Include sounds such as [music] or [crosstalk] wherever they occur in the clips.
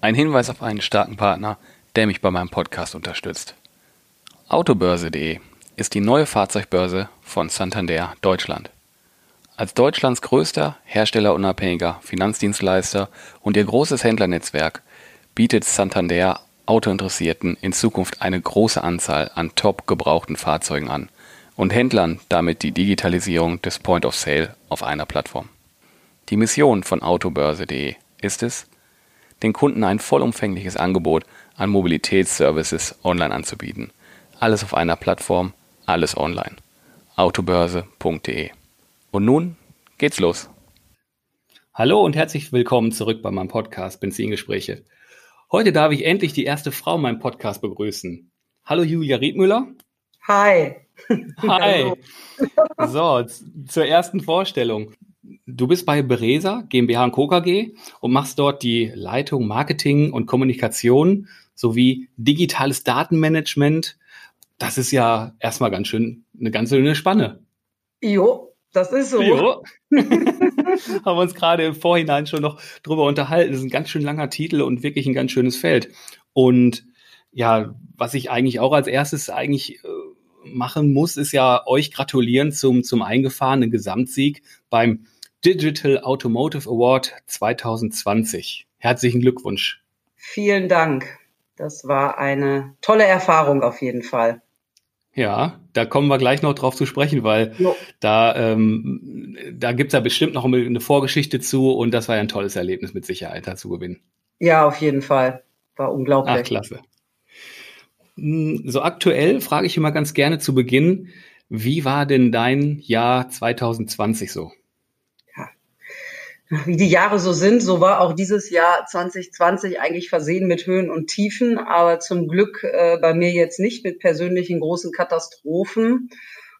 ein Hinweis auf einen starken Partner, der mich bei meinem Podcast unterstützt. Autobörse.de ist die neue Fahrzeugbörse von Santander Deutschland. Als Deutschlands größter herstellerunabhängiger Finanzdienstleister und ihr großes Händlernetzwerk bietet Santander Autointeressierten in Zukunft eine große Anzahl an top gebrauchten Fahrzeugen an und Händlern damit die Digitalisierung des Point of Sale auf einer Plattform. Die Mission von Autobörse.de ist es, den Kunden ein vollumfängliches Angebot an Mobilitätsservices online anzubieten. Alles auf einer Plattform, alles online. Autobörse.de. Und nun geht's los. Hallo und herzlich willkommen zurück bei meinem Podcast Benzingespräche. Heute darf ich endlich die erste Frau in meinem Podcast begrüßen. Hallo Julia Riedmüller. Hi. Hi. So, zur ersten Vorstellung. Du bist bei Beresa GmbH und Co. KG und machst dort die Leitung Marketing und Kommunikation sowie digitales Datenmanagement. Das ist ja erstmal ganz schön eine ganz schöne Spanne. Jo, das ist so. Jo. [laughs] [laughs] Haben wir uns gerade im Vorhinein schon noch drüber unterhalten. Das ist ein ganz schön langer Titel und wirklich ein ganz schönes Feld. Und ja, was ich eigentlich auch als erstes eigentlich äh, machen muss, ist ja euch gratulieren zum, zum eingefahrenen Gesamtsieg beim Digital Automotive Award 2020. Herzlichen Glückwunsch. Vielen Dank. Das war eine tolle Erfahrung auf jeden Fall. Ja, da kommen wir gleich noch drauf zu sprechen, weil jo. da, ähm, da gibt's ja bestimmt noch eine Vorgeschichte zu und das war ja ein tolles Erlebnis mit Sicherheit da zu gewinnen. Ja, auf jeden Fall. War unglaublich. Ach, klasse. Hm, so aktuell frage ich immer ganz gerne zu Beginn, wie war denn dein Jahr 2020 so? Wie die Jahre so sind, so war auch dieses Jahr 2020 eigentlich versehen mit Höhen und Tiefen, aber zum Glück äh, bei mir jetzt nicht mit persönlichen großen Katastrophen.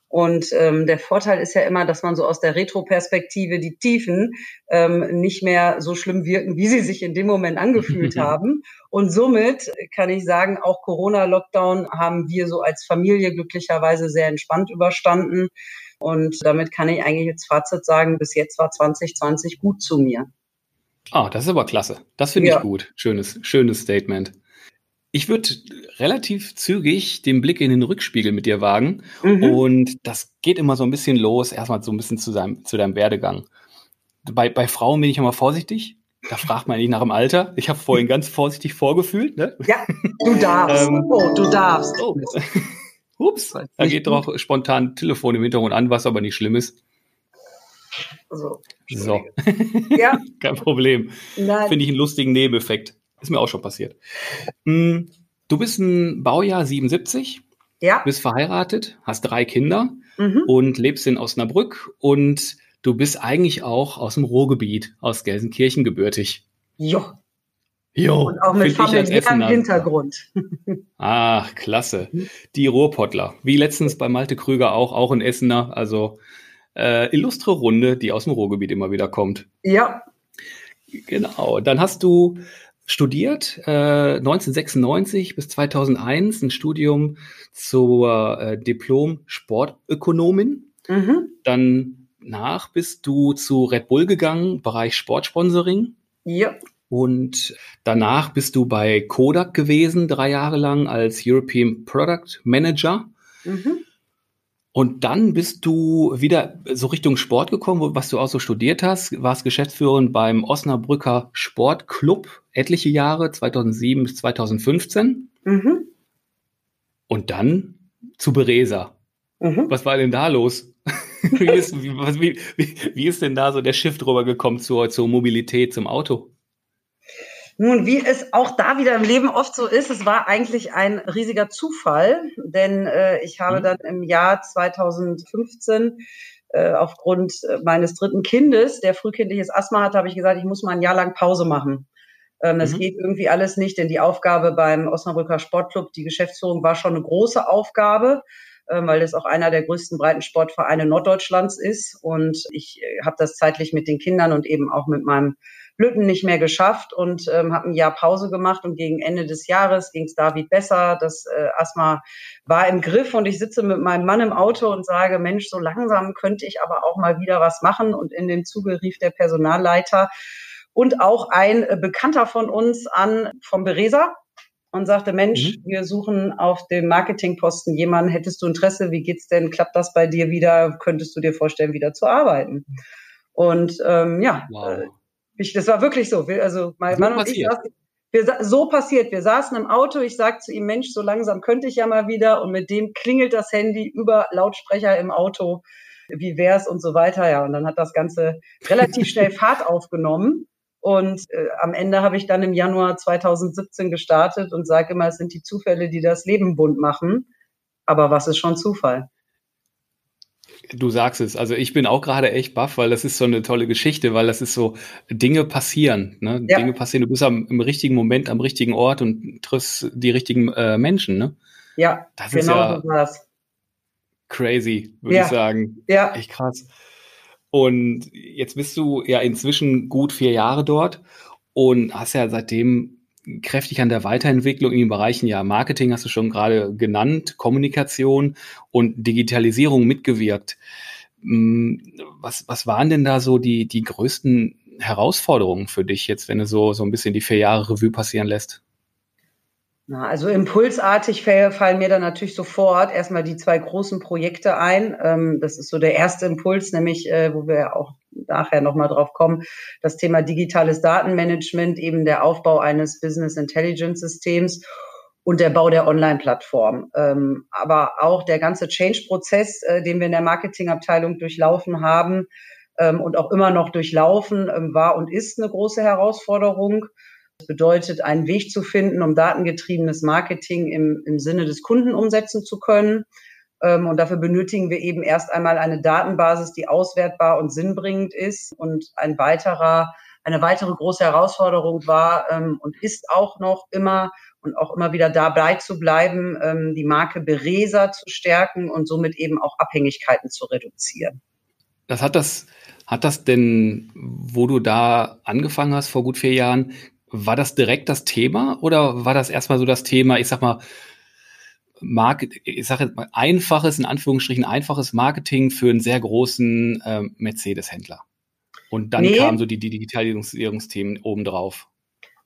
Und ähm, der Vorteil ist ja immer, dass man so aus der Retro-Perspektive die Tiefen ähm, nicht mehr so schlimm wirken, wie sie sich in dem Moment angefühlt [laughs] haben. Und somit kann ich sagen, auch Corona-Lockdown haben wir so als Familie glücklicherweise sehr entspannt überstanden. Und damit kann ich eigentlich jetzt Fazit sagen, bis jetzt war 2020 gut zu mir. Ah, das ist aber klasse. Das finde ja. ich gut. Schönes, schönes Statement. Ich würde relativ zügig den Blick in den Rückspiegel mit dir wagen. Mhm. Und das geht immer so ein bisschen los, erstmal so ein bisschen zu, seinem, zu deinem Werdegang. Bei, bei Frauen bin ich immer vorsichtig. Da fragt man nicht nach dem Alter. Ich habe vorhin ganz vorsichtig vorgefühlt. Ne? Ja, du darfst. ähm, oh, du darfst. Oh. Ups, da geht doch spontan Telefon im Hintergrund an, was aber nicht schlimm ist. So. so. Ja. [laughs] Kein Problem. Finde ich einen lustigen Nebeneffekt. Ist mir auch schon passiert. Hm, du bist ein Baujahr 77. Ja. Bist verheiratet, hast drei Kinder mhm. und lebst in Osnabrück und du bist eigentlich auch aus dem Ruhrgebiet, aus Gelsenkirchen gebürtig. Jo. Jo, und auch mit familiärem Hintergrund. Ach, klasse. Die Ruhrpottler. Wie letztens bei Malte Krüger auch, auch ein Essener. Also äh, illustre Runde, die aus dem Ruhrgebiet immer wieder kommt. Ja. Genau. Dann hast du studiert, äh, 1996 bis 2001, ein Studium zur äh, Diplom-Sportökonomin. Mhm. Dann nach bist du zu Red Bull gegangen, Bereich Sportsponsoring. Ja. Und danach bist du bei Kodak gewesen, drei Jahre lang als European Product Manager. Mhm. Und dann bist du wieder so Richtung Sport gekommen, was du auch so studiert hast, warst Geschäftsführerin beim Osnabrücker Sportclub etliche Jahre, 2007 bis 2015. Mhm. Und dann zu Beresa. Mhm. Was war denn da los? [laughs] wie, ist, wie, wie, wie, ist denn da so der Shift drüber gekommen zur, zur Mobilität, zum Auto? Nun, wie es auch da wieder im Leben oft so ist, es war eigentlich ein riesiger Zufall, denn äh, ich habe mhm. dann im Jahr 2015 äh, aufgrund äh, meines dritten Kindes, der frühkindliches Asthma hatte, habe ich gesagt, ich muss mal ein Jahr lang Pause machen. Ähm, mhm. Es geht irgendwie alles nicht, denn die Aufgabe beim Osnabrücker Sportclub, die Geschäftsführung war schon eine große Aufgabe, äh, weil das auch einer der größten Breitensportvereine Norddeutschlands ist. Und ich äh, habe das zeitlich mit den Kindern und eben auch mit meinem Lütten nicht mehr geschafft und ähm, habe ein Jahr Pause gemacht und gegen Ende des Jahres ging es David besser. Das äh, Asthma war im Griff und ich sitze mit meinem Mann im Auto und sage, Mensch, so langsam könnte ich aber auch mal wieder was machen. Und in dem Zuge rief der Personalleiter und auch ein äh, Bekannter von uns an vom Beresa und sagte, Mensch, mhm. wir suchen auf dem Marketingposten jemanden, hättest du Interesse, wie geht's denn, klappt das bei dir wieder, könntest du dir vorstellen, wieder zu arbeiten? Und ähm, ja, wow. Ich, das war wirklich so. Wir, also mein so Mann und ich saßen, wir, so passiert. Wir saßen im Auto. Ich sagte zu ihm, Mensch, so langsam könnte ich ja mal wieder. Und mit dem klingelt das Handy über Lautsprecher im Auto. Wie wär's und so weiter. Ja, und dann hat das Ganze relativ [laughs] schnell Fahrt aufgenommen. Und äh, am Ende habe ich dann im Januar 2017 gestartet und sage immer, es sind die Zufälle, die das Leben bunt machen. Aber was ist schon Zufall? Du sagst es. Also ich bin auch gerade echt baff, weil das ist so eine tolle Geschichte, weil das ist so, Dinge passieren. Ne? Ja. Dinge passieren. Du bist am, im richtigen Moment am richtigen Ort und triffst die richtigen äh, Menschen. Ne? Ja, das genau ist ja so war's. Crazy, würde ja. ich sagen. Ja. Echt krass. Und jetzt bist du ja inzwischen gut vier Jahre dort und hast ja seitdem kräftig an der Weiterentwicklung in den Bereichen ja Marketing hast du schon gerade genannt, Kommunikation und Digitalisierung mitgewirkt. Hm, was, was waren denn da so die, die größten Herausforderungen für dich jetzt, wenn du so, so ein bisschen die vier Jahre Revue passieren lässt? Na, also impulsartig fallen mir dann natürlich sofort erstmal die zwei großen Projekte ein. Ähm, das ist so der erste Impuls, nämlich, äh, wo wir auch nachher nochmal drauf kommen, das Thema digitales Datenmanagement, eben der Aufbau eines Business Intelligence Systems und der Bau der Online-Plattform. Ähm, aber auch der ganze Change-Prozess, äh, den wir in der Marketingabteilung durchlaufen haben ähm, und auch immer noch durchlaufen, war und ist eine große Herausforderung. Das bedeutet, einen Weg zu finden, um datengetriebenes Marketing im, im Sinne des Kunden umsetzen zu können. Ähm, und dafür benötigen wir eben erst einmal eine Datenbasis, die auswertbar und sinnbringend ist. Und ein weiterer, eine weitere große Herausforderung war ähm, und ist auch noch immer und auch immer wieder dabei zu bleiben, ähm, die Marke Beresa zu stärken und somit eben auch Abhängigkeiten zu reduzieren. Das hat das, hat das denn, wo du da angefangen hast vor gut vier Jahren, war das direkt das Thema oder war das erstmal so das Thema, ich sag mal, Market, ich sage jetzt mal einfaches, in Anführungsstrichen einfaches Marketing für einen sehr großen äh, Mercedes-Händler. Und dann nee. kamen so die, die Digitalisierungsthemen obendrauf.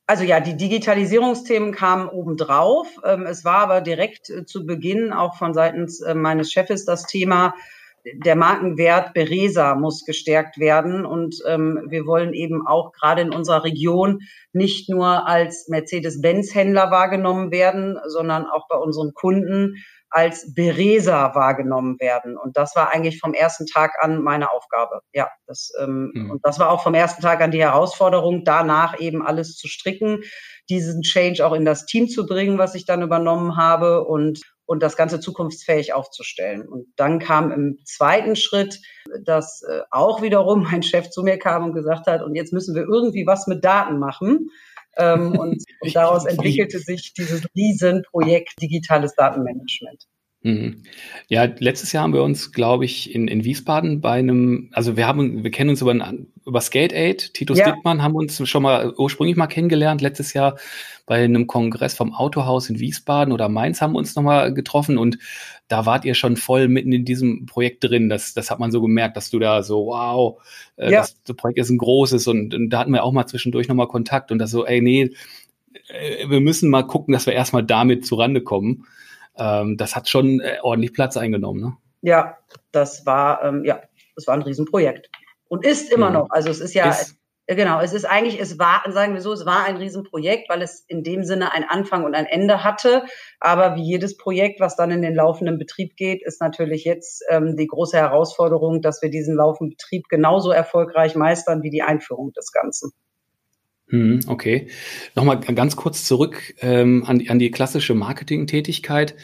Also ja, die Digitalisierungsthemen kamen obendrauf. Ähm, es war aber direkt äh, zu Beginn auch von seitens äh, meines Chefes das Thema, der Markenwert Beresa muss gestärkt werden. Und ähm, wir wollen eben auch gerade in unserer Region nicht nur als Mercedes-Benz-Händler wahrgenommen werden, sondern auch bei unseren Kunden als Beresa wahrgenommen werden. Und das war eigentlich vom ersten Tag an meine Aufgabe. Ja, das, ähm, mhm. und das war auch vom ersten Tag an die Herausforderung, danach eben alles zu stricken, diesen Change auch in das Team zu bringen, was ich dann übernommen habe und und das Ganze zukunftsfähig aufzustellen. Und dann kam im zweiten Schritt, dass äh, auch wiederum [laughs] mein Chef zu mir kam und gesagt hat, und jetzt müssen wir irgendwie was mit Daten machen. Ähm, und, [laughs] und daraus entwickelte sich dieses Riesenprojekt digitales Datenmanagement. Mhm. Ja, letztes Jahr haben wir uns, glaube ich, in, in Wiesbaden bei einem, also wir haben, wir kennen uns über, über Skate Aid, Titus ja. Dittmann haben uns schon mal ursprünglich mal kennengelernt. Letztes Jahr bei einem Kongress vom Autohaus in Wiesbaden oder Mainz haben wir uns nochmal getroffen und da wart ihr schon voll mitten in diesem Projekt drin. Das, das hat man so gemerkt, dass du da so, wow, äh, ja. das, das Projekt ist ein großes und, und da hatten wir auch mal zwischendurch nochmal Kontakt und das so, ey, nee, äh, wir müssen mal gucken, dass wir erstmal damit zurande kommen ähm, das hat schon äh, ordentlich Platz eingenommen. Ne? Ja, das war, ähm, ja, das war ein Riesenprojekt. Und ist immer mhm. noch. Also es ist ja, ist, äh, genau, es ist eigentlich, es war, sagen wir so, es war ein Riesenprojekt, weil es in dem Sinne ein Anfang und ein Ende hatte. Aber wie jedes Projekt, was dann in den laufenden Betrieb geht, ist natürlich jetzt ähm, die große Herausforderung, dass wir diesen laufenden Betrieb genauso erfolgreich meistern wie die Einführung des Ganzen. Hm, okay. Nochmal ganz kurz zurück ähm, an, die, an die klassische Marketingtätigkeit,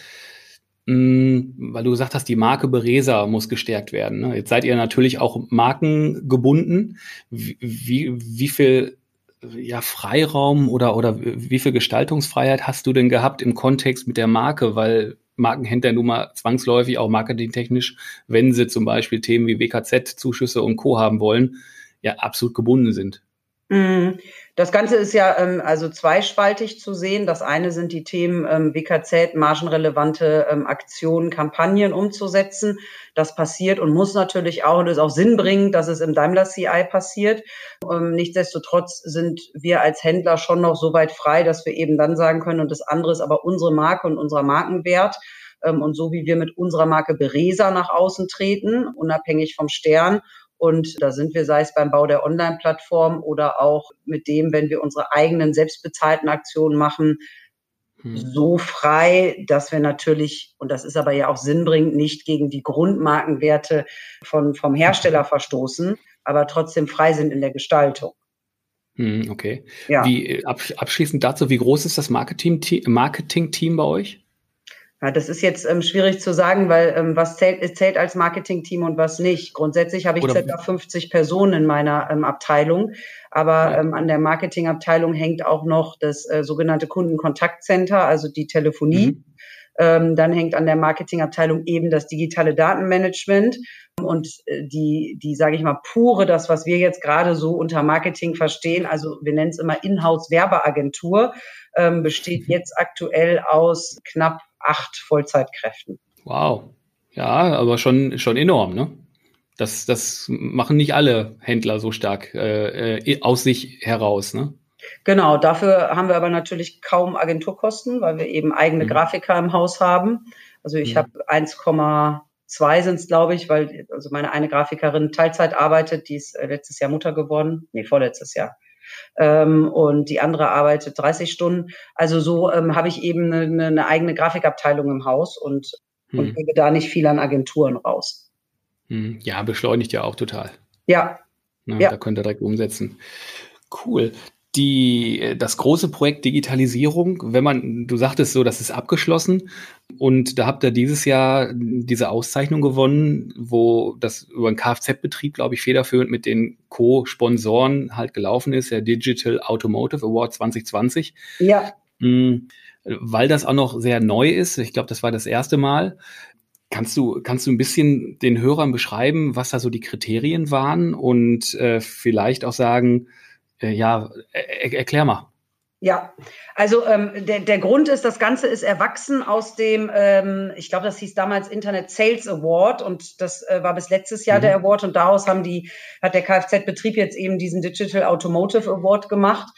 hm, weil du gesagt hast, die Marke Beresa muss gestärkt werden. Ne? Jetzt seid ihr natürlich auch markengebunden. Wie, wie, wie viel ja, Freiraum oder, oder wie viel Gestaltungsfreiheit hast du denn gehabt im Kontext mit der Marke? Weil Markenhändler nun mal zwangsläufig auch marketingtechnisch, wenn sie zum Beispiel Themen wie WKZ-Zuschüsse und Co. haben wollen, ja absolut gebunden sind. Mhm. Das Ganze ist ja ähm, also zweispaltig zu sehen. Das eine sind die Themen ähm, WKZ, margenrelevante ähm, Aktionen, Kampagnen umzusetzen. Das passiert und muss natürlich auch und ist auch sinnbringend, dass es im Daimler CI passiert. Ähm, nichtsdestotrotz sind wir als Händler schon noch so weit frei, dass wir eben dann sagen können, und das andere ist aber unsere Marke und unser Markenwert. Ähm, und so wie wir mit unserer Marke Beresa nach außen treten, unabhängig vom Stern und da sind wir, sei es beim Bau der Online-Plattform oder auch mit dem, wenn wir unsere eigenen selbstbezahlten Aktionen machen, hm. so frei, dass wir natürlich, und das ist aber ja auch sinnbringend, nicht gegen die Grundmarkenwerte von, vom Hersteller verstoßen, aber trotzdem frei sind in der Gestaltung. Hm, okay. Ja. Wie, abschließend dazu, wie groß ist das Marketing-Team Marketing bei euch? Ja, das ist jetzt ähm, schwierig zu sagen, weil ähm, was zählt, zählt als Marketingteam und was nicht. Grundsätzlich habe ich Oder circa 50 Personen in meiner ähm, Abteilung, aber ja. ähm, an der Marketingabteilung hängt auch noch das äh, sogenannte Kundenkontaktcenter, also die Telefonie. Mhm. Ähm, dann hängt an der Marketingabteilung eben das digitale Datenmanagement und äh, die, die sage ich mal, pure, das, was wir jetzt gerade so unter Marketing verstehen, also wir nennen es immer Inhouse-Werbeagentur, ähm, besteht mhm. jetzt aktuell aus knapp acht Vollzeitkräften. Wow. Ja, aber schon, schon enorm, ne? Das, das machen nicht alle Händler so stark äh, äh aus sich heraus, ne? Genau, dafür haben wir aber natürlich kaum Agenturkosten, weil wir eben eigene mhm. Grafiker im Haus haben. Also ich mhm. habe 1,2 sind es, glaube ich, weil also meine eine Grafikerin Teilzeit arbeitet, die ist äh, letztes Jahr Mutter geworden, nee, vorletztes Jahr ähm, und die andere arbeitet 30 Stunden. Also so ähm, habe ich eben eine, eine, eigene Grafikabteilung im Haus und, hm. und gebe da nicht viel an Agenturen raus. Hm. Ja, beschleunigt ja auch total. Ja. Na, ja. Da könnt ihr direkt umsetzen. Cool die, das große Projekt Digitalisierung, wenn man, du sagtest so, das ist abgeschlossen und da habt ihr dieses Jahr diese Auszeichnung gewonnen, wo das über einen Kfz-Betrieb, glaube ich, federführend mit den Co-Sponsoren halt gelaufen ist, der Digital Automotive Award 2020. Ja. Mhm, weil das auch noch sehr neu ist, ich glaube, das war das erste Mal. Kannst du, kannst du ein bisschen den Hörern beschreiben, was da so die Kriterien waren und äh, vielleicht auch sagen, ja, er, erklär mal. Ja, also ähm, der, der Grund ist, das Ganze ist erwachsen aus dem, ähm, ich glaube, das hieß damals Internet Sales Award und das äh, war bis letztes Jahr mhm. der Award und daraus haben die, hat der Kfz-Betrieb jetzt eben diesen Digital Automotive Award gemacht.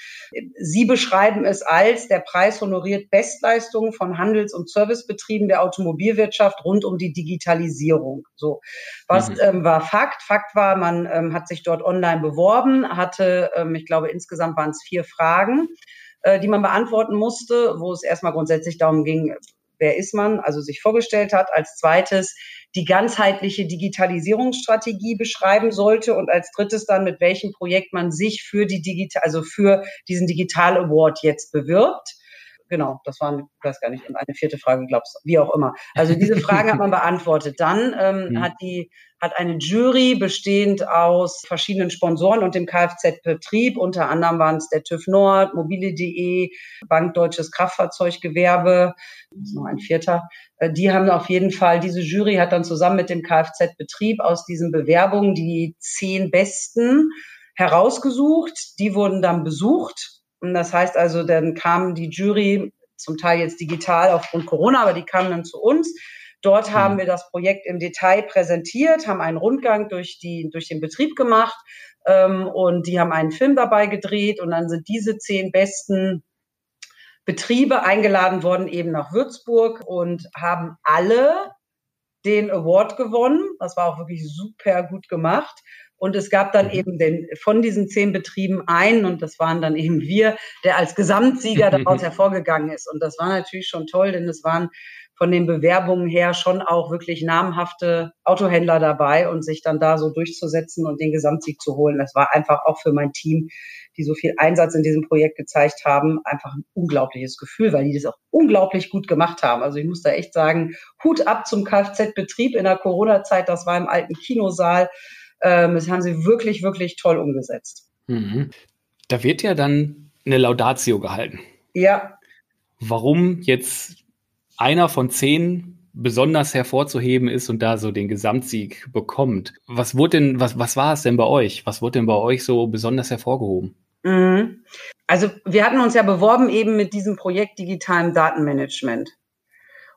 Sie beschreiben es als, der Preis honoriert Bestleistungen von Handels- und Servicebetrieben der Automobilwirtschaft rund um die Digitalisierung. So, was mhm. ähm, war Fakt? Fakt war, man ähm, hat sich dort online beworben, hatte, ähm, ich glaube, insgesamt waren es vier Fragen äh, die man beantworten musste, wo es erstmal grundsätzlich darum ging, wer ist man, also sich vorgestellt hat. Als zweites die ganzheitliche Digitalisierungsstrategie beschreiben sollte und als drittes dann, mit welchem Projekt man sich für die Digital, also für diesen Digital Award jetzt bewirbt. Genau, das war, ich weiß gar nicht, eine vierte Frage, glaubst du, wie auch immer. Also diese Fragen hat man [laughs] beantwortet. Dann ähm, mhm. hat die hat eine Jury bestehend aus verschiedenen Sponsoren und dem Kfz-Betrieb. Unter anderem waren es der TÜV Nord, mobile.de, Bank Deutsches Kraftfahrzeuggewerbe, noch ein vierter. Äh, die haben auf jeden Fall, diese Jury hat dann zusammen mit dem Kfz-Betrieb aus diesen Bewerbungen die zehn besten herausgesucht. Die wurden dann besucht. Und das heißt also, dann kam die Jury zum Teil jetzt digital aufgrund Corona, aber die kamen dann zu uns Dort mhm. haben wir das Projekt im Detail präsentiert, haben einen Rundgang durch, die, durch den Betrieb gemacht ähm, und die haben einen Film dabei gedreht und dann sind diese zehn besten Betriebe eingeladen worden eben nach Würzburg und haben alle den Award gewonnen. Das war auch wirklich super gut gemacht. Und es gab dann mhm. eben den, von diesen zehn Betrieben einen, und das waren dann eben wir, der als Gesamtsieger [laughs] daraus hervorgegangen ist. Und das war natürlich schon toll, denn es waren von den Bewerbungen her schon auch wirklich namhafte Autohändler dabei und sich dann da so durchzusetzen und den Gesamtsieg zu holen. Das war einfach auch für mein Team, die so viel Einsatz in diesem Projekt gezeigt haben, einfach ein unglaubliches Gefühl, weil die das auch unglaublich gut gemacht haben. Also ich muss da echt sagen, Hut ab zum Kfz-Betrieb in der Corona-Zeit. Das war im alten Kinosaal. Ähm, das haben sie wirklich, wirklich toll umgesetzt. Mhm. Da wird ja dann eine Laudatio gehalten. Ja. Warum jetzt einer von zehn besonders hervorzuheben ist und da so den Gesamtsieg bekommt. Was wurde denn, was, was war es denn bei euch? Was wurde denn bei euch so besonders hervorgehoben? Mhm. Also wir hatten uns ja beworben eben mit diesem Projekt digitalen Datenmanagement.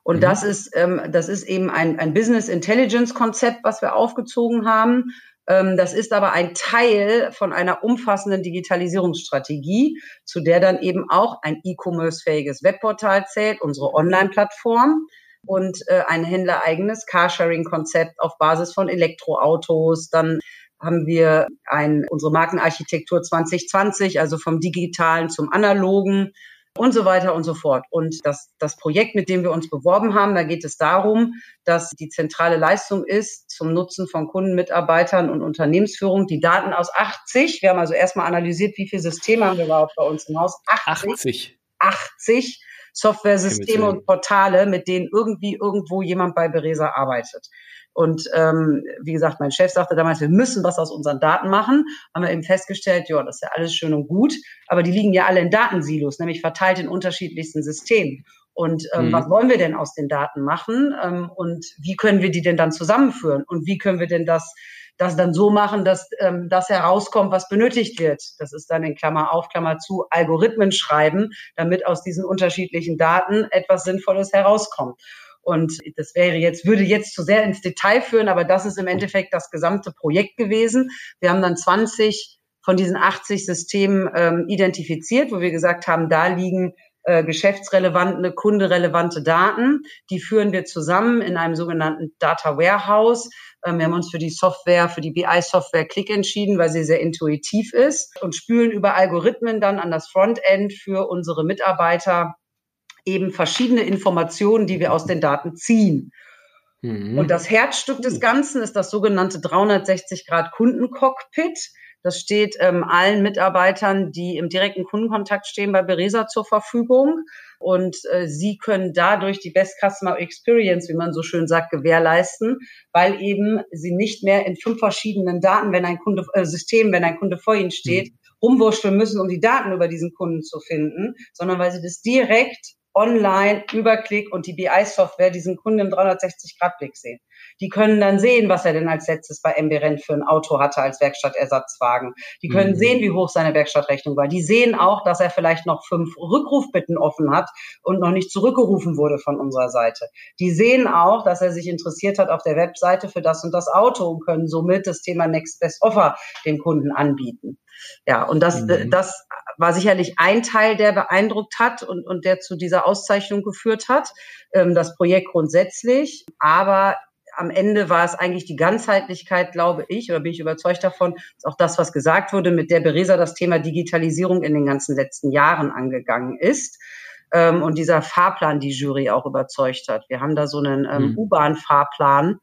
Und mhm. das ist, ähm, das ist eben ein, ein Business Intelligence Konzept, was wir aufgezogen haben. Ähm, das ist aber ein Teil von einer umfassenden Digitalisierungsstrategie, zu der dann eben auch ein E-Commerce-fähiges Webportal zählt, unsere Online-Plattform und äh, ein händlereigenes Carsharing-Konzept auf Basis von Elektroautos. Dann haben wir ein, unsere Markenarchitektur 2020, also vom digitalen zum analogen und so weiter und so fort. Und das, das Projekt, mit dem wir uns beworben haben, da geht es darum, dass die zentrale Leistung ist zum Nutzen von Kunden, Mitarbeitern und Unternehmensführung die Daten aus 80. Wir haben also erstmal analysiert, wie viele Systeme haben wir überhaupt bei uns im Haus. 80. 80. 80 Softwaresysteme und Portale, mit denen irgendwie irgendwo jemand bei Beresa arbeitet. Und ähm, wie gesagt, mein Chef sagte damals, wir müssen was aus unseren Daten machen. Haben wir eben festgestellt, ja, das ist ja alles schön und gut, aber die liegen ja alle in Datensilos, nämlich verteilt in unterschiedlichsten Systemen. Und ähm, mhm. was wollen wir denn aus den Daten machen? Ähm, und wie können wir die denn dann zusammenführen? Und wie können wir denn das das dann so machen, dass ähm, das herauskommt, was benötigt wird. Das ist dann in Klammer auf, Klammer zu, Algorithmen schreiben, damit aus diesen unterschiedlichen Daten etwas Sinnvolles herauskommt. Und das wäre jetzt, würde jetzt zu sehr ins Detail führen, aber das ist im Endeffekt das gesamte Projekt gewesen. Wir haben dann 20 von diesen 80 Systemen ähm, identifiziert, wo wir gesagt haben, da liegen äh, geschäftsrelevante, kunderelevante Daten. Die führen wir zusammen in einem sogenannten Data Warehouse. Ähm, wir haben uns für die Software, für die BI-Software Click entschieden, weil sie sehr intuitiv ist und spülen über Algorithmen dann an das Frontend für unsere Mitarbeiter eben verschiedene Informationen, die wir aus den Daten ziehen. Mhm. Und das Herzstück des Ganzen ist das sogenannte 360 Grad Kundencockpit. Das steht ähm, allen Mitarbeitern, die im direkten Kundenkontakt stehen, bei Beresa zur Verfügung. Und äh, sie können dadurch die Best Customer Experience, wie man so schön sagt, gewährleisten, weil eben sie nicht mehr in fünf verschiedenen Daten, wenn ein Kunde, äh, System, wenn ein Kunde vor ihnen steht, mhm. rumwurschteln müssen, um die Daten über diesen Kunden zu finden, sondern weil sie das direkt online über Klick und die BI-Software diesen Kunden im 360-Grad-Blick sehen. Die können dann sehen, was er denn als letztes bei MB Rent für ein Auto hatte als Werkstattersatzwagen. Die können mhm. sehen, wie hoch seine Werkstattrechnung war. Die sehen auch, dass er vielleicht noch fünf Rückrufbitten offen hat und noch nicht zurückgerufen wurde von unserer Seite. Die sehen auch, dass er sich interessiert hat auf der Webseite für das und das Auto und können somit das Thema Next Best Offer dem Kunden anbieten. Ja, und das, mhm. das war sicherlich ein Teil, der beeindruckt hat und, und der zu dieser Auszeichnung geführt hat. Ähm, das Projekt grundsätzlich. Aber am Ende war es eigentlich die Ganzheitlichkeit, glaube ich, oder bin ich überzeugt davon, ist auch das, was gesagt wurde, mit der Beresa das Thema Digitalisierung in den ganzen letzten Jahren angegangen ist. Ähm, und dieser Fahrplan die Jury auch überzeugt hat. Wir haben da so einen ähm, mhm. U-Bahn-Fahrplan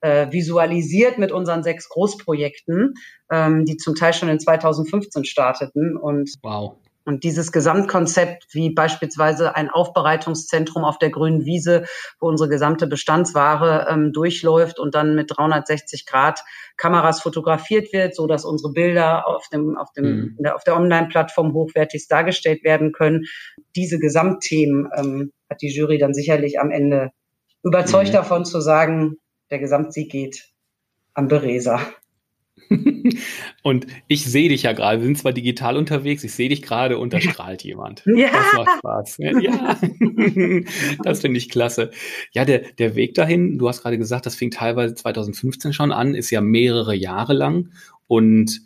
äh, visualisiert mit unseren sechs Großprojekten, ähm, die zum Teil schon in 2015 starteten. Und wow. Und dieses Gesamtkonzept, wie beispielsweise ein Aufbereitungszentrum auf der grünen Wiese, wo unsere gesamte Bestandsware ähm, durchläuft und dann mit 360 Grad Kameras fotografiert wird, so dass unsere Bilder auf dem, auf dem, mhm. auf der Online-Plattform hochwertig dargestellt werden können. Diese Gesamtthemen ähm, hat die Jury dann sicherlich am Ende überzeugt mhm. davon zu sagen, der Gesamtsieg geht an Beresa. [laughs] und ich sehe dich ja gerade. Wir sind zwar digital unterwegs, ich sehe dich gerade und da strahlt jemand. [laughs] Ja. Das macht Spaß. Ja, [laughs] das finde ich klasse. Ja, der, der Weg dahin, du hast gerade gesagt, das fing teilweise 2015 schon an, ist ja mehrere Jahre lang und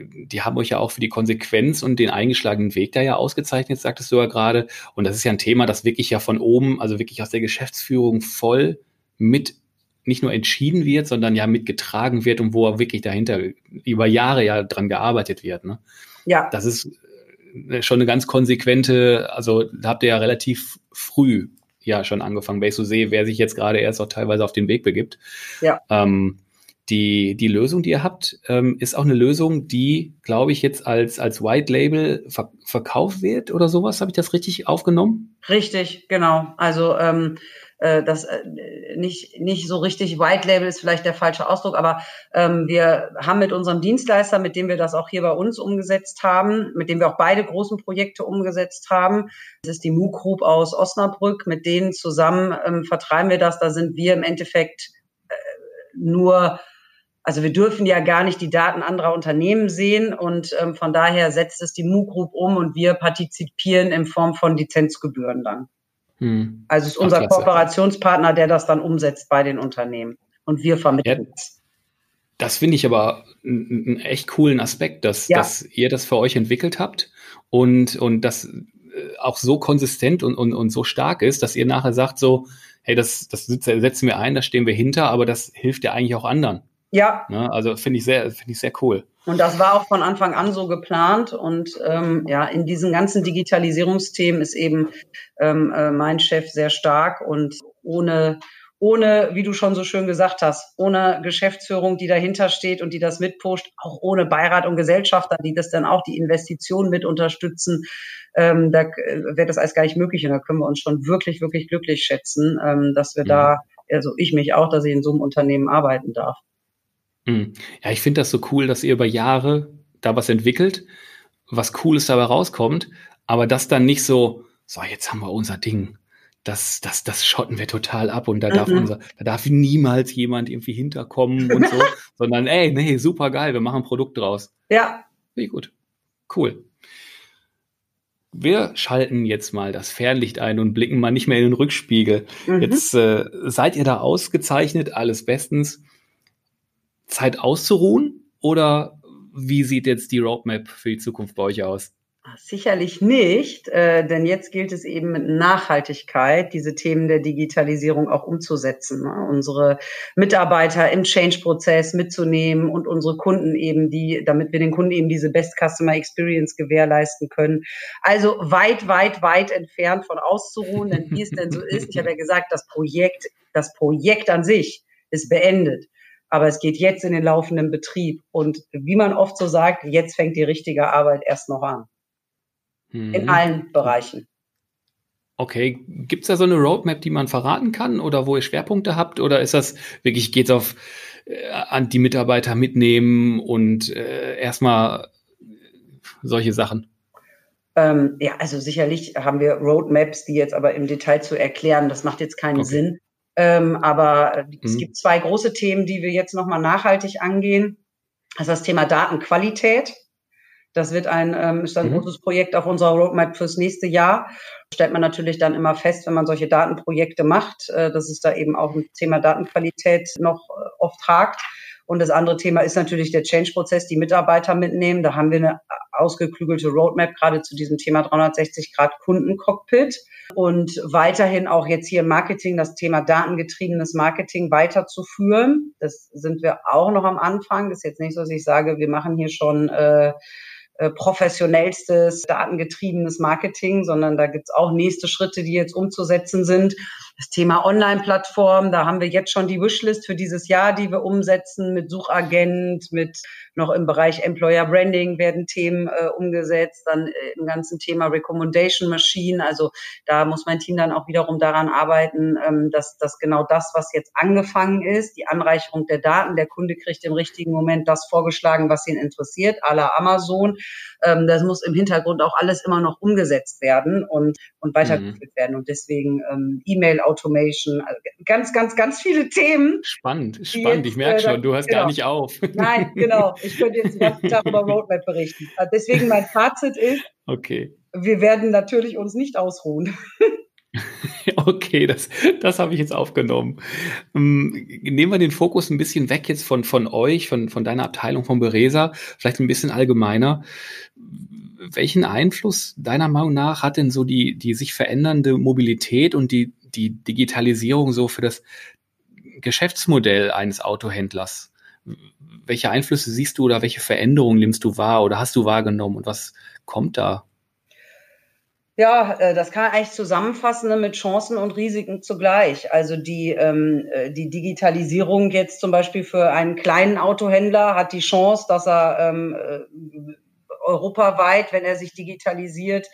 die haben euch ja auch für die Konsequenz und den eingeschlagenen Weg da ja ausgezeichnet, sagtest du ja gerade. Und das ist ja ein Thema, das wirklich ja von oben, also wirklich aus der Geschäftsführung voll mit nicht nur entschieden wird, sondern ja mitgetragen wird und wo er wirklich dahinter über Jahre ja dran gearbeitet wird. Ne? Ja. Das ist äh, schon eine ganz konsequente, also da habt ihr ja relativ früh ja schon angefangen, wenn ich so sehe, wer sich jetzt gerade erst auch teilweise auf den Weg begibt. Ja. Ähm, die, die Lösung, die ihr habt, ähm, ist auch eine Lösung, die, glaube ich, jetzt als, als White Label ver verkauft wird oder sowas. Habe ich das richtig aufgenommen? Richtig, genau. Also ähm, äh, das äh, nicht, nicht so richtig White Label ist vielleicht der falsche Ausdruck, aber ähm, wir haben mit unserem Dienstleister, mit dem wir das auch hier bei uns umgesetzt haben, mit dem wir auch beide großen Projekte umgesetzt haben, das ist die MU Group aus Osnabrück, mit denen zusammen ähm, vertreiben wir das. Da sind wir im Endeffekt äh, nur also wir dürfen ja gar nicht die Daten anderer Unternehmen sehen und ähm, von daher setzt es die MU Group um und wir partizipieren in Form von Lizenzgebühren dann. Hm. Also es ist unser Ach, Kooperationspartner, der das dann umsetzt bei den Unternehmen und wir vermitteln es. Ja, das finde ich aber einen echt coolen Aspekt, dass, ja. dass ihr das für euch entwickelt habt und, und das äh, auch so konsistent und, und, und so stark ist, dass ihr nachher sagt so, hey, das, das setzen wir ein, da stehen wir hinter, aber das hilft ja eigentlich auch anderen. Ja. Ne? Also finde ich sehr, finde ich sehr cool. Und das war auch von Anfang an so geplant. Und ähm, ja, in diesen ganzen Digitalisierungsthemen ist eben ähm, äh, mein Chef sehr stark und ohne ohne, wie du schon so schön gesagt hast, ohne Geschäftsführung, die dahinter steht und die das mitpusht, auch ohne Beirat und Gesellschafter, die das dann auch die Investitionen mit unterstützen, ähm, da äh, wäre das alles gar nicht möglich. Und da können wir uns schon wirklich, wirklich glücklich schätzen, ähm, dass wir ja. da, also ich mich auch, dass ich in so einem Unternehmen arbeiten darf. Hm. Ja, ich finde das so cool, dass ihr über Jahre da was entwickelt, was Cooles dabei rauskommt, aber das dann nicht so, so, jetzt haben wir unser Ding. Das, das, das schotten wir total ab und da mhm. darf unser, da darf niemals jemand irgendwie hinterkommen und so, [laughs] sondern ey, nee, super geil, wir machen ein Produkt draus. Ja. Wie gut. Cool. Wir schalten jetzt mal das Fernlicht ein und blicken mal nicht mehr in den Rückspiegel. Mhm. Jetzt äh, seid ihr da ausgezeichnet, alles bestens. Zeit auszuruhen oder wie sieht jetzt die Roadmap für die Zukunft bei euch aus? Sicherlich nicht, äh, denn jetzt gilt es eben mit Nachhaltigkeit, diese Themen der Digitalisierung auch umzusetzen, ne? unsere Mitarbeiter im Change-Prozess mitzunehmen und unsere Kunden eben, die, damit wir den Kunden eben diese Best Customer Experience gewährleisten können. Also weit, weit, weit entfernt von auszuruhen, denn wie es denn so ist, ich habe ja gesagt, das Projekt, das Projekt an sich ist beendet. Aber es geht jetzt in den laufenden Betrieb. Und wie man oft so sagt, jetzt fängt die richtige Arbeit erst noch an. Mhm. In allen Bereichen. Okay, gibt es da so eine Roadmap, die man verraten kann oder wo ihr Schwerpunkte habt? Oder ist das wirklich, geht es auf äh, an die Mitarbeiter mitnehmen und äh, erstmal solche Sachen? Ähm, ja, also sicherlich haben wir Roadmaps, die jetzt aber im Detail zu erklären, das macht jetzt keinen okay. Sinn. Ähm, aber äh, mhm. es gibt zwei große Themen, die wir jetzt nochmal nachhaltig angehen. Das ist das Thema Datenqualität. Das wird ein, ähm, ist ein mhm. großes Projekt auf unserer Roadmap fürs nächste Jahr. Stellt man natürlich dann immer fest, wenn man solche Datenprojekte macht, äh, dass es da eben auch ein Thema Datenqualität noch äh, oft hakt. Und das andere Thema ist natürlich der Change-Prozess, die Mitarbeiter mitnehmen. Da haben wir eine ausgeklügelte Roadmap gerade zu diesem Thema 360 Grad Kundencockpit und weiterhin auch jetzt hier im Marketing das Thema datengetriebenes Marketing weiterzuführen. Das sind wir auch noch am Anfang. Das ist jetzt nicht so, dass ich sage, wir machen hier schon äh, äh, professionellstes, datengetriebenes Marketing, sondern da gibt's auch nächste Schritte, die jetzt umzusetzen sind. Das Thema Online-Plattform, da haben wir jetzt schon die Wishlist für dieses Jahr, die wir umsetzen mit Suchagent, mit noch im Bereich Employer Branding werden Themen äh, umgesetzt, dann äh, im ganzen Thema Recommendation Machine. Also da muss mein Team dann auch wiederum daran arbeiten, ähm, dass, dass genau das, was jetzt angefangen ist, die Anreicherung der Daten, der Kunde kriegt im richtigen Moment das vorgeschlagen, was ihn interessiert, à la Amazon. Ähm, das muss im Hintergrund auch alles immer noch umgesetzt werden und, und weitergeführt mhm. werden. Und deswegen ähm, E-Mail Automation, also ganz, ganz, ganz viele Themen. Spannend, spannend. Jetzt, ich merke äh, schon, du hörst genau. gar nicht auf. Nein, genau. Ich könnte jetzt den ganzen Tag über Roadmap berichten. Deswegen mein Fazit ist, okay. wir werden natürlich uns nicht ausruhen. [laughs] Okay, das, das habe ich jetzt aufgenommen. Ähm, nehmen wir den Fokus ein bisschen weg jetzt von, von euch, von, von deiner Abteilung, von Beresa, vielleicht ein bisschen allgemeiner. Welchen Einfluss deiner Meinung nach hat denn so die, die sich verändernde Mobilität und die, die Digitalisierung so für das Geschäftsmodell eines Autohändlers? Welche Einflüsse siehst du oder welche Veränderungen nimmst du wahr oder hast du wahrgenommen und was kommt da? Ja, äh, das kann man eigentlich zusammenfassen ne, mit Chancen und Risiken zugleich. Also die, ähm, äh, die Digitalisierung jetzt zum Beispiel für einen kleinen Autohändler hat die Chance, dass er ähm, äh, europaweit, wenn er sich digitalisiert,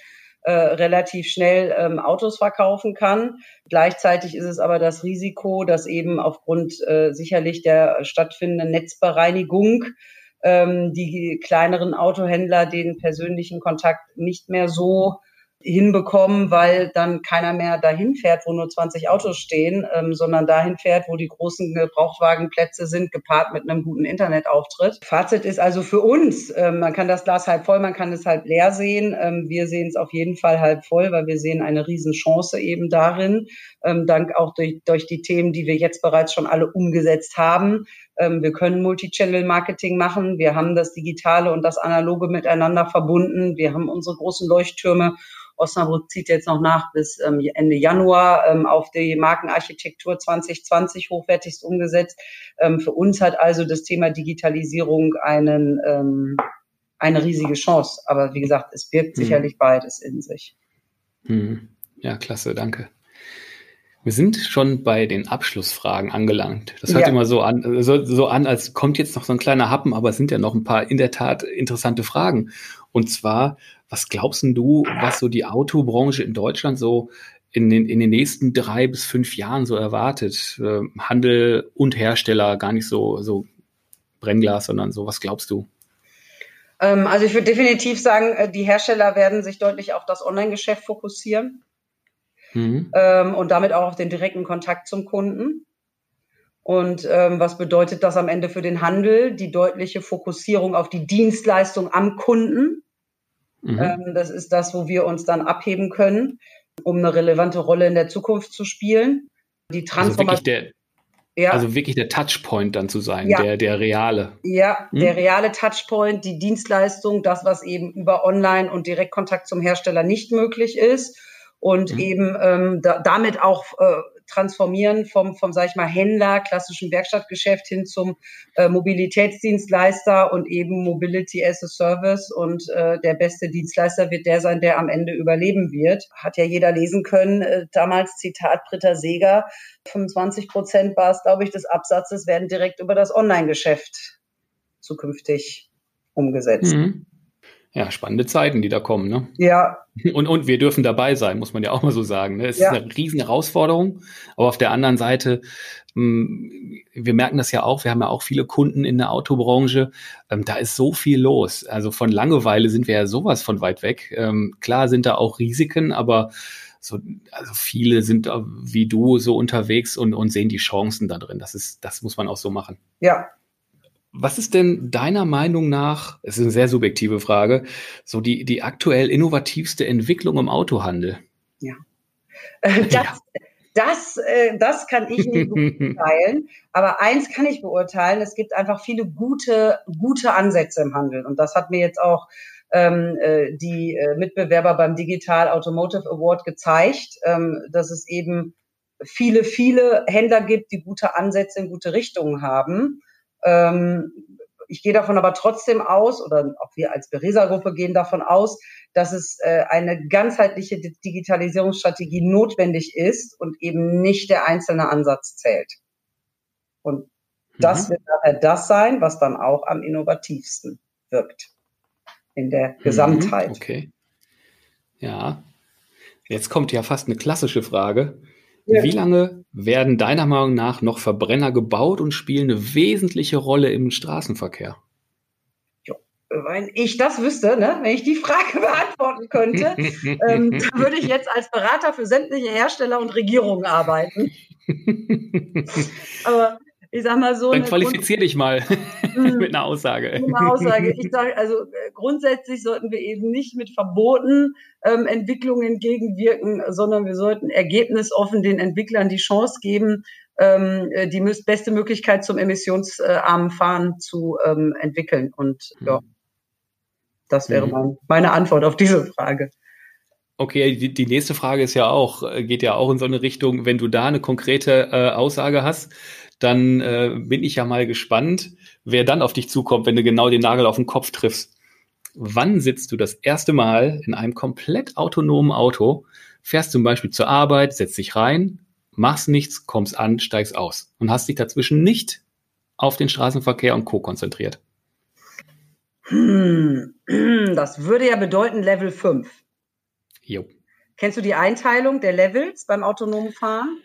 äh, relativ schnell ähm, Autos verkaufen kann. Gleichzeitig ist es aber das Risiko, dass eben aufgrund äh, sicherlich der stattfindenden Netzbereinigung ähm, die kleineren Autohändler den persönlichen Kontakt nicht mehr so hinbekommen, weil dann keiner mehr dahin fährt, wo nur 20 Autos stehen, ähm, sondern dahin fährt, wo die großen Gebrauchtwagenplätze sind, gepaart mit einem guten Internetauftritt. Fazit ist also für uns, ähm, man kann das Glas halb voll, man kann es halb leer sehen. Ähm, wir sehen es auf jeden Fall halb voll, weil wir sehen eine Riesenchance eben darin, ähm, dank auch durch, durch die Themen, die wir jetzt bereits schon alle umgesetzt haben. Ähm, wir können Multichannel-Marketing machen. Wir haben das Digitale und das Analoge miteinander verbunden. Wir haben unsere großen Leuchttürme Osnabrück zieht jetzt noch nach bis ähm, Ende Januar ähm, auf die Markenarchitektur 2020 hochwertigst umgesetzt. Ähm, für uns hat also das Thema Digitalisierung einen, ähm, eine riesige Chance. Aber wie gesagt, es birgt hm. sicherlich beides in sich. Hm. Ja, klasse, danke. Wir sind schon bei den Abschlussfragen angelangt. Das hört ja. immer so an, so, so an, als kommt jetzt noch so ein kleiner Happen, aber es sind ja noch ein paar in der Tat interessante Fragen. Und zwar, was glaubst du, was so die Autobranche in Deutschland so in den, in den nächsten drei bis fünf Jahren so erwartet? Äh, Handel und Hersteller, gar nicht so, so Brennglas, sondern so, was glaubst du? Ähm, also ich würde definitiv sagen, äh, die Hersteller werden sich deutlich auf das Online-Geschäft fokussieren mhm. ähm, und damit auch auf den direkten Kontakt zum Kunden. Und ähm, was bedeutet das am Ende für den Handel? Die deutliche Fokussierung auf die Dienstleistung am Kunden. Mhm. Ähm, das ist das, wo wir uns dann abheben können, um eine relevante Rolle in der Zukunft zu spielen. Die Transformation. Also wirklich der, ja. Also wirklich der Touchpoint dann zu sein, ja. der, der reale. Ja, hm? der reale Touchpoint, die Dienstleistung, das, was eben über Online und Direktkontakt zum Hersteller nicht möglich ist und mhm. eben ähm, da, damit auch äh, transformieren vom, vom, sag ich mal, Händler, klassischen Werkstattgeschäft hin zum äh, Mobilitätsdienstleister und eben Mobility as a Service. Und äh, der beste Dienstleister wird der sein, der am Ende überleben wird. Hat ja jeder lesen können. Äh, damals Zitat Britta Seeger, 25 Prozent war es, glaube ich, des Absatzes werden direkt über das Online-Geschäft zukünftig umgesetzt. Mhm ja, spannende Zeiten, die da kommen, ne? Ja. Und, und wir dürfen dabei sein, muss man ja auch mal so sagen. Ne? Es ja. ist eine riesen Herausforderung, aber auf der anderen Seite, mh, hm, wir merken das ja auch, wir haben ja auch viele Kunden in der Autobranche, ähm, da ist so viel los. Also von Langeweile sind wir ja sowas von weit weg. Ähm, klar sind da auch Risiken, aber so, also viele sind wie du so unterwegs und, und sehen die Chancen da drin. Das ist, das muss man auch so machen. Ja, was ist denn deiner Meinung nach, es ist eine sehr subjektive Frage, so die, die aktuell innovativste Entwicklung im Autohandel? Ja. Äh, [laughs] das, ja. Das, äh, das kann ich nicht [laughs] beurteilen. Aber eins kann ich beurteilen, es gibt einfach viele gute, gute Ansätze im Handel. Und das hat mir jetzt auch ähm, äh, die äh, Mitbewerber beim Digital Automotive Award gezeigt, ähm, dass es eben viele, viele Händler gibt, die gute Ansätze in gute Richtungen haben. Ähm, ich gehe davon aber trotzdem aus, oder auch wir als Beresa-Gruppe gehen davon aus, dass es äh, eine ganzheitliche Digitalisierungsstrategie notwendig ist und eben nicht der einzelne Ansatz zählt. Und das mhm. wird nachher das sein, was dann auch am innovativsten wirkt in der mhm. Gesamtheit. Okay. Ja. Jetzt kommt ja fast eine klassische Frage. Wie lange werden deiner Meinung nach noch Verbrenner gebaut und spielen eine wesentliche Rolle im Straßenverkehr? wenn ich das wüsste, ne, wenn ich die Frage [laughs] beantworten könnte, ähm, [laughs] dann würde ich jetzt als Berater für sämtliche Hersteller und Regierungen arbeiten. [laughs] Aber ich sag mal so. Dann qualifizier dich mal [laughs] mit einer Aussage. Mit einer Aussage. Ich sage, also äh, grundsätzlich sollten wir eben nicht mit Verboten ähm, Entwicklungen entgegenwirken, sondern wir sollten ergebnisoffen den Entwicklern die Chance geben, ähm, äh, die beste Möglichkeit zum emissionsarmen Fahren zu ähm, entwickeln. Und ja, hm. das wäre mhm. meine Antwort auf diese Frage. Okay, die, die nächste Frage ist ja auch, äh, geht ja auch in so eine Richtung, wenn du da eine konkrete äh, Aussage hast, dann äh, bin ich ja mal gespannt, wer dann auf dich zukommt, wenn du genau den Nagel auf den Kopf triffst. Wann sitzt du das erste Mal in einem komplett autonomen Auto, fährst zum Beispiel zur Arbeit, setzt dich rein, machst nichts, kommst an, steigst aus und hast dich dazwischen nicht auf den Straßenverkehr und Co. konzentriert? Hm, [clears throat] das würde ja bedeuten Level 5. Jo. Kennst du die Einteilung der Levels beim autonomen Fahren?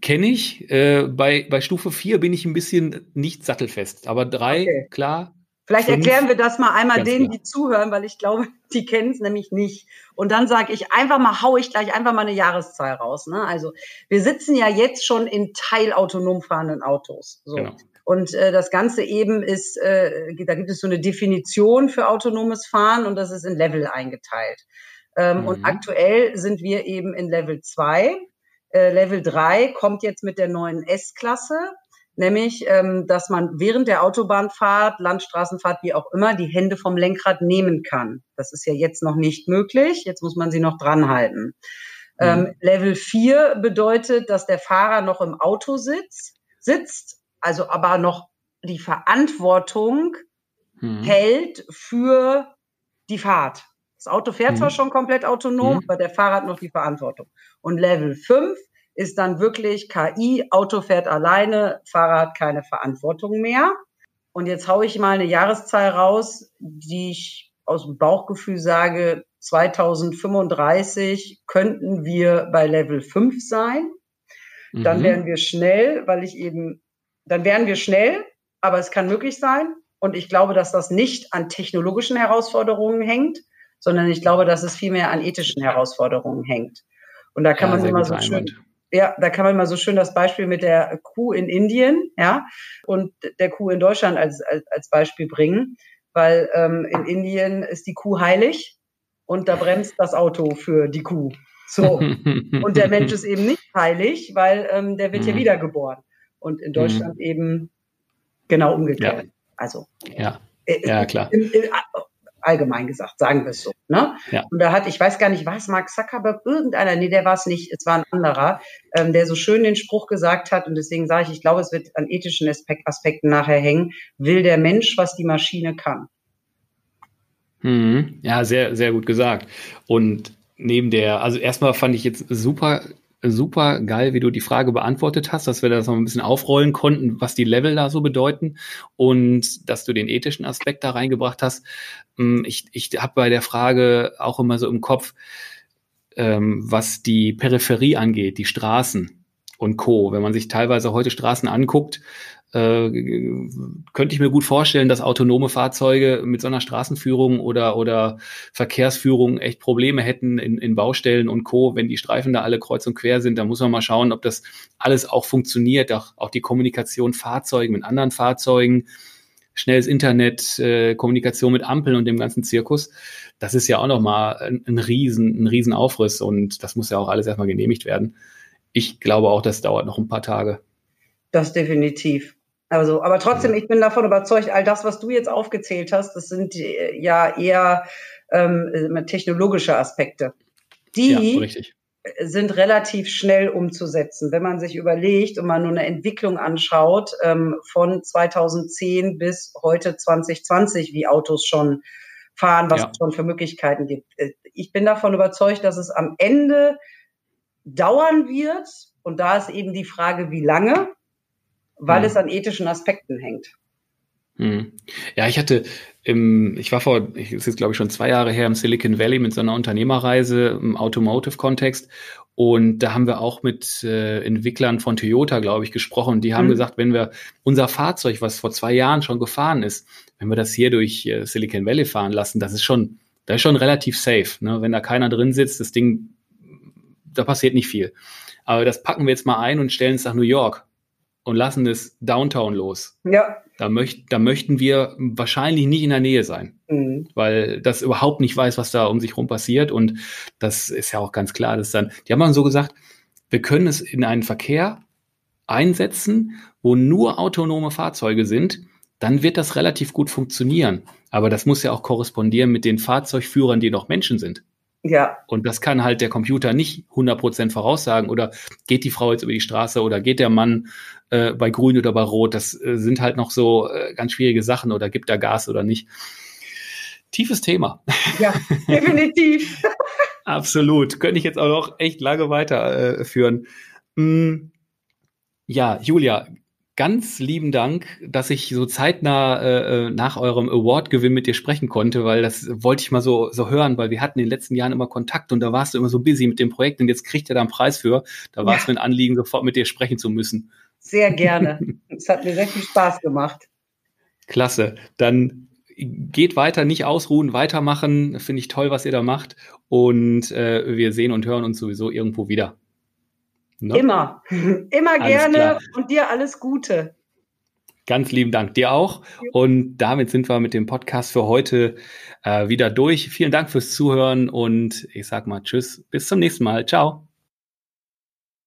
Kenne ich. Äh, bei, bei Stufe 4 bin ich ein bisschen nicht sattelfest, aber 3, okay. klar. Vielleicht fünf, erklären wir das mal einmal denen, klar. die zuhören, weil ich glaube, die kennen es nämlich nicht. Und dann sage ich einfach mal, hau ich gleich einfach mal eine Jahreszahl raus. Ne? Also wir sitzen ja jetzt schon in teilautonom fahrenden Autos. So. Genau. Und äh, das Ganze eben ist, äh, da gibt es so eine Definition für autonomes Fahren und das ist in Level eingeteilt. Ähm, mhm. Und aktuell sind wir eben in Level 2. Äh, Level 3 kommt jetzt mit der neuen S-Klasse, nämlich, ähm, dass man während der Autobahnfahrt, Landstraßenfahrt, wie auch immer, die Hände vom Lenkrad nehmen kann. Das ist ja jetzt noch nicht möglich. Jetzt muss man sie noch dran halten. Mhm. Ähm, Level 4 bedeutet, dass der Fahrer noch im Auto sitzt, sitzt, also aber noch die Verantwortung mhm. hält für die Fahrt. Das Auto fährt mhm. zwar schon komplett autonom, mhm. aber der Fahrer hat noch die Verantwortung. Und Level 5 ist dann wirklich KI, Auto fährt alleine, Fahrer hat keine Verantwortung mehr. Und jetzt haue ich mal eine Jahreszahl raus, die ich aus dem Bauchgefühl sage, 2035 könnten wir bei Level 5 sein. Dann mhm. wären wir schnell, weil ich eben, dann wären wir schnell, aber es kann möglich sein. Und ich glaube, dass das nicht an technologischen Herausforderungen hängt, sondern ich glaube, dass es vielmehr an ethischen Herausforderungen hängt. Und da kann ja, man immer so schön, ja, da kann man mal so schön das Beispiel mit der Kuh in Indien, ja, und der Kuh in Deutschland als, als, als Beispiel bringen, weil ähm, in Indien ist die Kuh heilig und da bremst das Auto für die Kuh. So. [laughs] Und der Mensch ist eben nicht heilig, weil ähm, der wird mhm. ja wiedergeboren. Und in Deutschland mhm. eben genau umgekehrt. Ja. Also. Ja. Äh, ja, klar. Allgemein gesagt, sagen wir es so. Ne? Ja. Und da hat, ich weiß gar nicht, war es Mark Zuckerberg, irgendeiner, nee, der war es nicht, es war ein anderer, ähm, der so schön den Spruch gesagt hat, und deswegen sage ich, ich glaube, es wird an ethischen Aspekten nachher hängen, will der Mensch, was die Maschine kann. Mhm. Ja, sehr, sehr gut gesagt. Und neben der, also erstmal fand ich jetzt super super geil, wie du die Frage beantwortet hast, dass wir das noch ein bisschen aufrollen konnten, was die Level da so bedeuten und dass du den ethischen Aspekt da reingebracht hast. Mm, ich, ich habe bei der Frage auch immer so im Kopf, ähm, was die Peripherie angeht, die Straßen und Co. Wenn man sich teilweise heute Straßen anguckt, äh, könnte ich mir gut vorstellen, dass autonome Fahrzeuge mit so einer Straßenführung oder, oder Verkehrsführung echt Probleme hätten in, in Baustellen und Co. Wenn die Streifen da alle kreuz und quer sind, dann muss man mal schauen, ob das alles auch funktioniert, auch, auch die Kommunikation Fahrzeugen mit anderen Fahrzeugen, schnelles Internet, äh, Kommunikation mit Ampeln und dem ganzen Zirkus. Das ist ja auch nochmal ein, ein riesen, ein riesen Aufriss und das muss ja auch alles erstmal genehmigt werden. Ich glaube auch, das dauert noch ein paar Tage. Das definitiv. Also, aber trotzdem, ich bin davon überzeugt, all das, was du jetzt aufgezählt hast, das sind äh, ja eher ähm, äh, technologische Aspekte. Die ja, sind relativ schnell umzusetzen. Wenn man sich überlegt und man nur eine Entwicklung anschaut, ähm, von 2010 bis heute 2020, wie Autos schon fahren, was ja. es schon für Möglichkeiten gibt. Äh, ich bin davon überzeugt, dass es am Ende dauern wird. Und da ist eben die Frage, wie lange weil mhm. es an ethischen Aspekten hängt. Mhm. Ja, ich hatte im, ich war vor, ich ist jetzt glaube ich schon zwei Jahre her im Silicon Valley mit so einer Unternehmerreise im Automotive-Kontext und da haben wir auch mit äh, Entwicklern von Toyota, glaube ich, gesprochen. Die haben mhm. gesagt, wenn wir unser Fahrzeug, was vor zwei Jahren schon gefahren ist, wenn wir das hier durch äh, Silicon Valley fahren lassen, das ist schon, das ist schon relativ safe. Ne? Wenn da keiner drin sitzt, das Ding, da passiert nicht viel. Aber das packen wir jetzt mal ein und stellen es nach New York und lassen es downtown los. Ja. Da, möcht, da möchten wir wahrscheinlich nicht in der Nähe sein, mhm. weil das überhaupt nicht weiß, was da um sich rum passiert. Und das ist ja auch ganz klar, dass dann, die haben dann so gesagt, wir können es in einen Verkehr einsetzen, wo nur autonome Fahrzeuge sind, dann wird das relativ gut funktionieren. Aber das muss ja auch korrespondieren mit den Fahrzeugführern, die noch Menschen sind. Ja. Und das kann halt der Computer nicht 100% voraussagen. Oder geht die Frau jetzt über die Straße oder geht der Mann äh, bei grün oder bei rot? Das äh, sind halt noch so äh, ganz schwierige Sachen. Oder gibt er Gas oder nicht? Tiefes Thema. Ja, [laughs] definitiv. Absolut. Könnte ich jetzt auch noch echt lange weiterführen. Äh, mm, ja, Julia, ganz lieben Dank, dass ich so zeitnah äh, äh, nach eurem Award-Gewinn mit dir sprechen konnte, weil das wollte ich mal so, so hören, weil wir hatten in den letzten Jahren immer Kontakt und da warst du immer so busy mit dem Projekt und jetzt kriegt ihr da einen Preis für. Da war es mir ein Anliegen, sofort mit dir sprechen zu müssen. Sehr gerne. [laughs] Es hat mir sehr viel Spaß gemacht. Klasse. Dann geht weiter, nicht ausruhen, weitermachen. Finde ich toll, was ihr da macht. Und äh, wir sehen und hören uns sowieso irgendwo wieder. Ne? Immer. [laughs] Immer gerne klar. und dir alles Gute. Ganz lieben Dank dir auch. Und damit sind wir mit dem Podcast für heute äh, wieder durch. Vielen Dank fürs Zuhören und ich sag mal Tschüss. Bis zum nächsten Mal. Ciao.